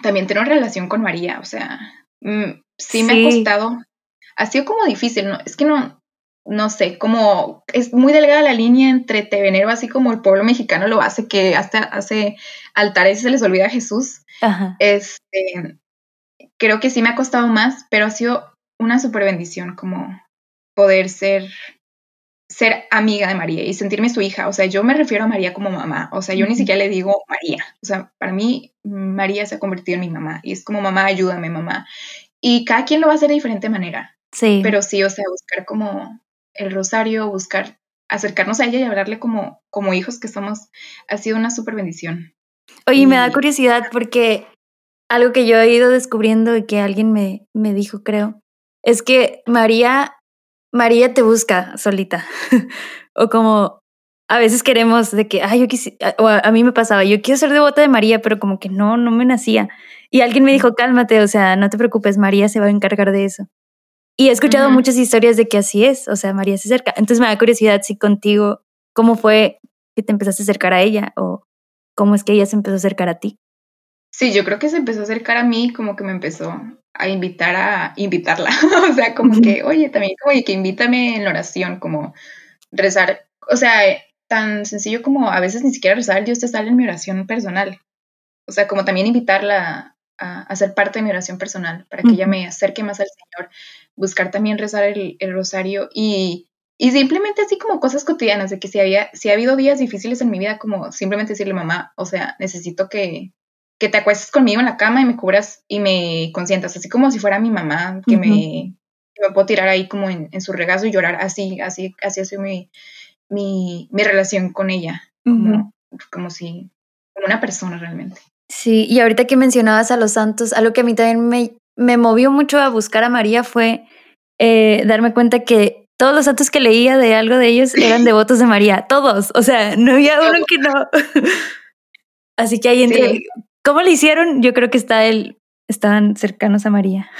también tengo relación con María, o sea, mm, sí, me ha costado, ha sido como difícil, ¿no? Es que no, no sé, como es muy delgada la línea entre te venero así como el pueblo mexicano lo hace, que hasta hace altares y se les olvida a Jesús. Este, creo que sí me ha costado más, pero ha sido una super bendición como poder ser ser amiga de María y sentirme su hija. O sea, yo me refiero a María como mamá. O sea, yo ni siquiera le digo María. O sea, para mí María se ha convertido en mi mamá y es como mamá, ayúdame, mamá. Y cada quien lo va a hacer de diferente manera. Sí. Pero sí, o sea, buscar como el rosario, buscar acercarnos a ella y hablarle como, como hijos que somos, ha sido una súper bendición. Oye, me da curiosidad porque algo que yo he ido descubriendo y que alguien me, me dijo, creo, es que María María te busca solita. o como a veces queremos de que, ay, yo quisiera, o a, mí me pasaba, yo quiero ser devota de María, pero como que no, no me nacía. Y alguien me dijo, cálmate, o sea, no te preocupes, María se va a encargar de eso. Y he escuchado muchas historias de que así es, o sea, María se acerca. Entonces me da curiosidad si contigo, ¿cómo fue que te empezaste a acercar a ella o cómo es que ella se empezó a acercar a ti? Sí, yo creo que se empezó a acercar a mí, como que me empezó a invitar a invitarla, o sea, como que, oye, también como que invítame en la oración, como rezar, o sea, tan sencillo como a veces ni siquiera rezar, Dios te sale en mi oración personal. O sea, como también invitarla a, a ser parte de mi oración personal, para que ella me acerque más al Señor, buscar también rezar el, el rosario y, y, simplemente así como cosas cotidianas, de que si, había, si ha habido días difíciles en mi vida, como simplemente decirle, mamá, o sea, necesito que, que te acuestes conmigo en la cama y me cubras y me consientas, así como si fuera mi mamá, que, me, me, puedo tirar ahí como en, en, su regazo y llorar, así, así, así ha sido mi, mi, mi relación con ella, como, como si, como una persona realmente. Sí, y ahorita que mencionabas a los santos, algo que a mí también me, me movió mucho a buscar a María fue eh, darme cuenta que todos los santos que leía de algo de ellos eran devotos de María, todos, o sea, no había uno que no. Así que ahí entre, ¿cómo le hicieron? Yo creo que está el, estaban cercanos a María.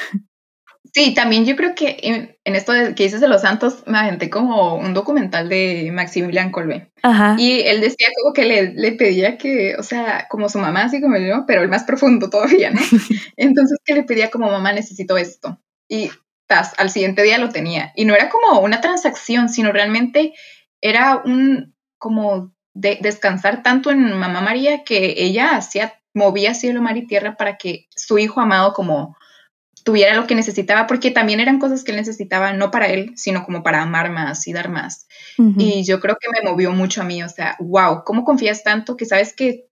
Sí, también yo creo que en, esto de, que dices de los santos, me aventé como un documental de Maximilian Colbe. Ajá. Y él decía como que le, le, pedía que, o sea, como su mamá, así como yo, pero el más profundo todavía, ¿no? Entonces que le pedía como mamá, necesito esto. Y tas, al siguiente día lo tenía. Y no era como una transacción, sino realmente era un, como de, descansar tanto en mamá María que ella hacía, movía cielo, mar y tierra para que su hijo amado como tuviera lo que necesitaba, porque también eran cosas que él necesitaba, no para él, sino como para amar más y dar más. Y yo creo que me movió mucho a mí, o sea, wow, ¿cómo confías tanto que sabes que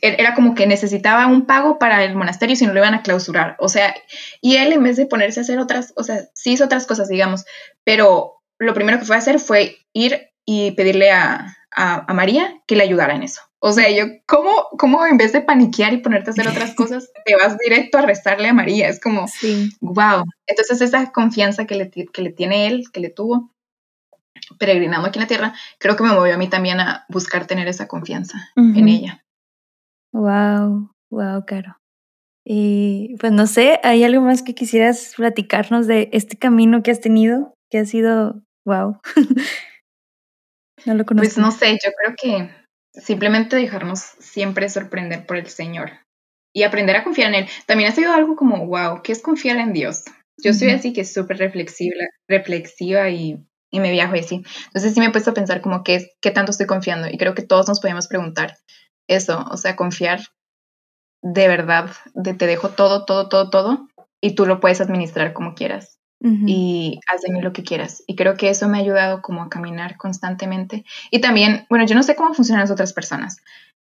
e-, era como que necesitaba un pago para el monasterio si no lo iban a clausurar? O sea, y él en vez de ponerse a hacer otras, o sea, sí hizo otras cosas, digamos, pero lo primero que fue a hacer fue ir y pedirle a, a, a María que le ayudara en eso. O sea, yo, ¿cómo, ¿cómo en vez de paniquear y ponerte a hacer otras cosas, te vas directo a rezarle a María? Es como, sí. wow. Entonces, esa confianza que le, que le tiene él, que le tuvo, peregrinando aquí en la tierra, creo que me movió a mí también a buscar tener esa confianza en ella. Wow, wow, Caro. Y pues no sé, ¿hay algo más que quisieras platicarnos de este camino que has tenido? Que ha sido, wow. no lo conozco. Pues no sé, yo creo que simplemente dejarnos siempre sorprender por el Señor y aprender a confiar en Él. También ha sido algo como, wow, ¿qué es confiar en Dios? Yo soy así que súper reflexiva, reflexiva y, y, me viajo así. Entonces sí me he puesto a pensar como qué, qué tanto estoy confiando y creo que todos nos podemos preguntar eso, o sea, confiar de verdad, de te dejo todo, todo, todo, todo y tú lo puedes administrar como quieras y haz de mí lo que quieras. Y creo que eso me ha ayudado como a caminar constantemente. Y también, bueno, yo no sé cómo funcionan las otras personas,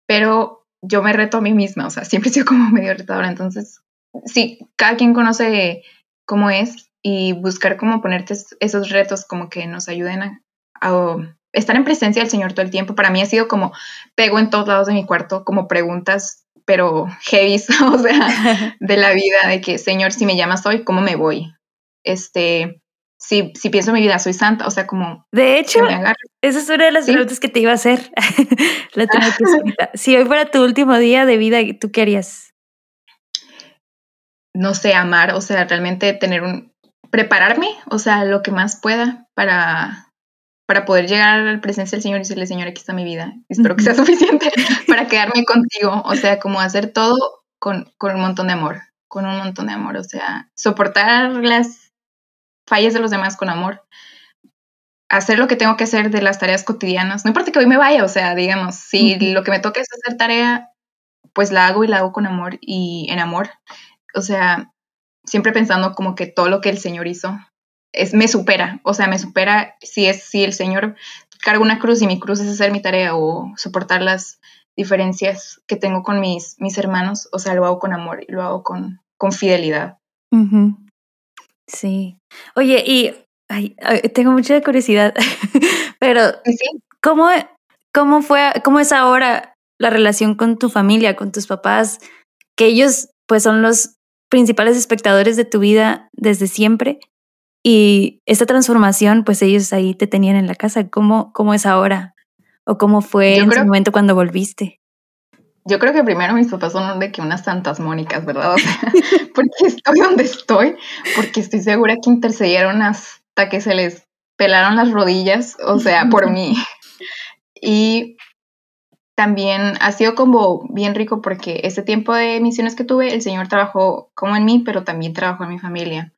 pero yo me reto a mí misma, o sea, siempre he sido como medio retadora. Entonces, sí, cada quien conoce cómo es y buscar cómo ponerte esos retos como que nos ayuden a, a estar en presencia del Señor todo el tiempo. Para mí ha sido como pego en todos lados de mi cuarto, como preguntas pero heavy, o sea, de la vida, de que, Señor, si me llamas hoy, ¿cómo me voy? Este, si, si pienso en mi vida, soy santa, o sea, como... De hecho, esa es una de las preguntas que te iba a hacer. La si hoy fuera tu último día de vida, ¿tú qué harías? No sé, amar, o sea, realmente tener un... Prepararme, o sea, lo que más pueda para, para poder llegar al presencia del Señor y decirle, Señor, aquí está mi vida. Espero que sea suficiente para quedarme contigo. O sea, como hacer todo con, con un montón de amor, con un montón de amor. O sea, soportar las falles de los demás con amor, hacer lo que tengo que hacer de las tareas cotidianas, no importa que hoy me vaya, o sea, digamos, si lo que me toca es hacer tarea, pues la hago y la hago con amor y en amor, o sea, siempre pensando como que todo lo que el Señor hizo es me supera, o sea, me supera si es si el Señor carga una cruz y mi cruz es hacer mi tarea o soportar las diferencias que tengo con mis, mis hermanos, o sea, lo hago con amor y lo hago con, con fidelidad. Sí. Oye, y ay, tengo mucha curiosidad, pero ¿cómo, ¿cómo fue, cómo es ahora la relación con tu familia, con tus papás, que ellos pues son los principales espectadores de tu vida desde siempre? Y esta transformación, pues ellos ahí te tenían en la casa. ¿Cómo, cómo es ahora? ¿O cómo fue en ese momento cuando volviste? Yo creo que primero mis papás son de que unas santas mónicas, ¿verdad? O sea, porque estoy donde estoy, porque estoy segura que intercedieron hasta que se les pelaron las rodillas, o sea, por mí. Y también ha sido como bien rico porque ese tiempo de misiones que tuve, el Señor trabajó como en mí, pero también trabajó en mi familia.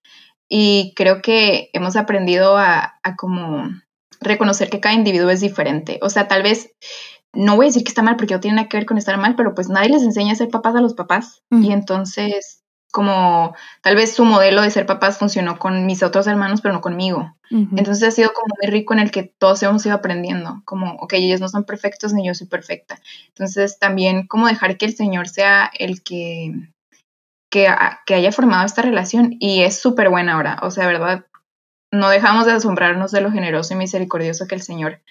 Y creo que hemos aprendido a, a como reconocer que cada individuo es diferente. O sea, tal vez no voy a decir que está mal porque no tiene nada que ver con estar mal, pero pues nadie les enseña a ser papás a los papás. Y entonces como tal vez su modelo de ser papás funcionó con mis otros hermanos, pero no conmigo. Entonces ha sido como muy rico en el que todos hemos ido aprendiendo, como, ok, ellos no son perfectos ni yo soy perfecta. Entonces también como dejar que el Señor sea el que, que, que haya formado esta relación y es súper buena ahora, o sea, verdad, no dejamos de asombrarnos de lo generoso y misericordioso que el Señor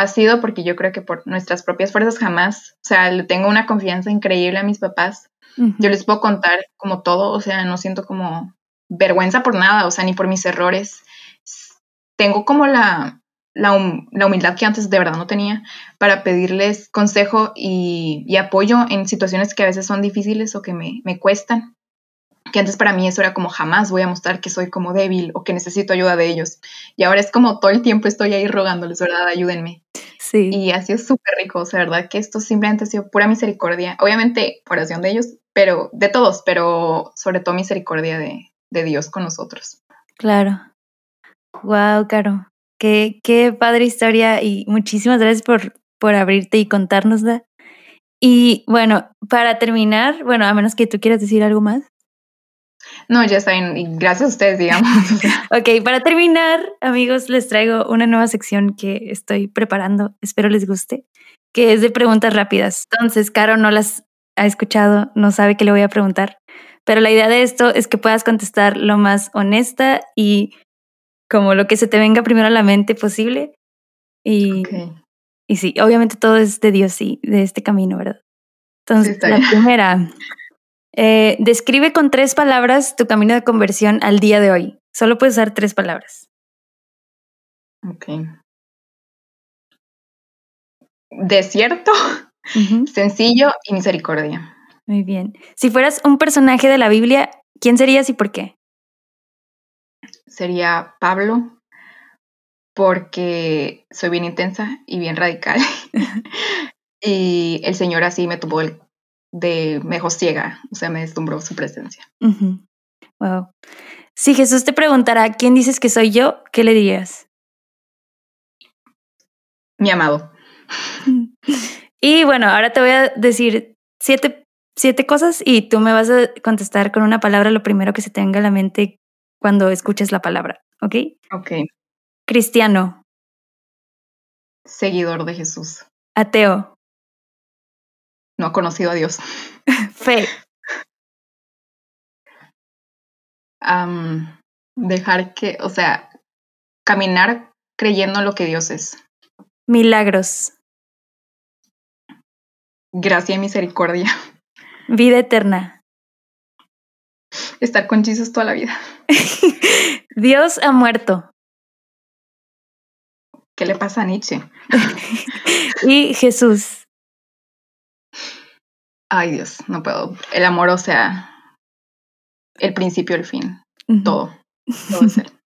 ha sido, porque yo creo que por nuestras propias fuerzas jamás, o sea, le tengo una confianza increíble a mis papás. Yo les puedo contar como todo, o sea, no siento como vergüenza por nada, o sea, ni por mis errores. Tengo como la, la, humildad que antes de verdad no tenía para pedirles consejo y, apoyo en situaciones que a veces son difíciles o que me, me cuestan que antes para mí eso era como jamás voy a mostrar que soy como débil o que necesito ayuda de ellos. Y ahora es como todo el tiempo estoy ahí rogándoles, ¿verdad? Ayúdenme. Sí. Y ha sido súper rico, o sea, ¿verdad? Que esto simplemente ha sido pura misericordia. Obviamente, oración de ellos, pero de todos, pero sobre todo misericordia de, Dios con nosotros. Claro. Wow, Caro. Qué, qué padre historia y muchísimas gracias por, por abrirte y contárnosla. Y bueno, para terminar, bueno, a menos que tú quieras decir algo más. No, ya y gracias a ustedes, digamos. ok, para terminar, amigos, les traigo una nueva sección que estoy preparando, espero les guste, que es de preguntas rápidas. Entonces, Caro no las ha escuchado no sabe qué le voy a preguntar. Pero la idea de esto es que puedas contestar lo más honesta y como lo que se te venga primero a la mente posible. Y, y sí, obviamente todo es de Dios y de este camino, ¿verdad? Entonces, la primera, eh, describe con tres palabras tu camino de conversión al día de hoy. Solo puedes usar tres palabras. Ok. Desierto. Sencillo y misericordia. Muy bien. Si fueras un personaje de la Biblia, ¿quién serías y por qué? Sería Pablo, porque soy bien intensa y bien radical. y el Señor así me tuvo de mejor ciega, o sea, me deslumbró su presencia. Wow. Si Jesús te preguntara quién dices que soy yo, ¿qué le dirías? Mi amado. Y bueno, ahora te voy a decir siete, siete cosas y tú me vas a contestar con una palabra lo primero que se te venga a la mente cuando escuches la palabra, ¿ok? Ok. Cristiano. Seguidor de Jesús. Ateo. No ha conocido a Dios. Fe. dejar que, o sea, caminar creyendo en lo que Dios es. Milagros. Gracia y misericordia. Vida eterna. Estar con Jesús toda la vida. Dios ha muerto. ¿Qué le pasa a Nietzsche? y Jesús. Ay Dios, no puedo. El amor, o sea, el principio, el fin, todo. Todo es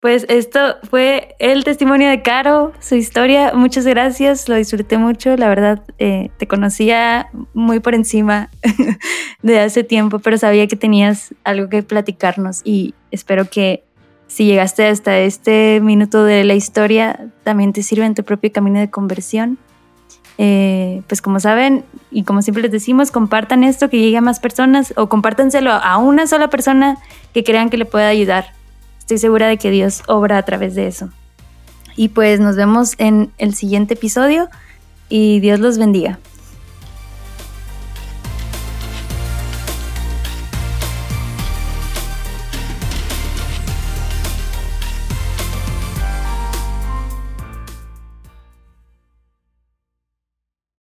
Pues esto fue el testimonio de Caro, su historia. Muchas gracias, lo disfruté mucho. La verdad, eh, te conocía muy por encima de hace tiempo, pero sabía que tenías algo que platicarnos y espero que si llegaste hasta este minuto de la historia, también te sirva en tu propio camino de conversión. Eh, pues como saben y como siempre les decimos, compartan esto, que llegue a más personas o compártanselo a una sola persona que crean que le pueda ayudar estoy segura de que Dios obra a través de eso. Y pues nos vemos en el siguiente episodio y Dios los bendiga.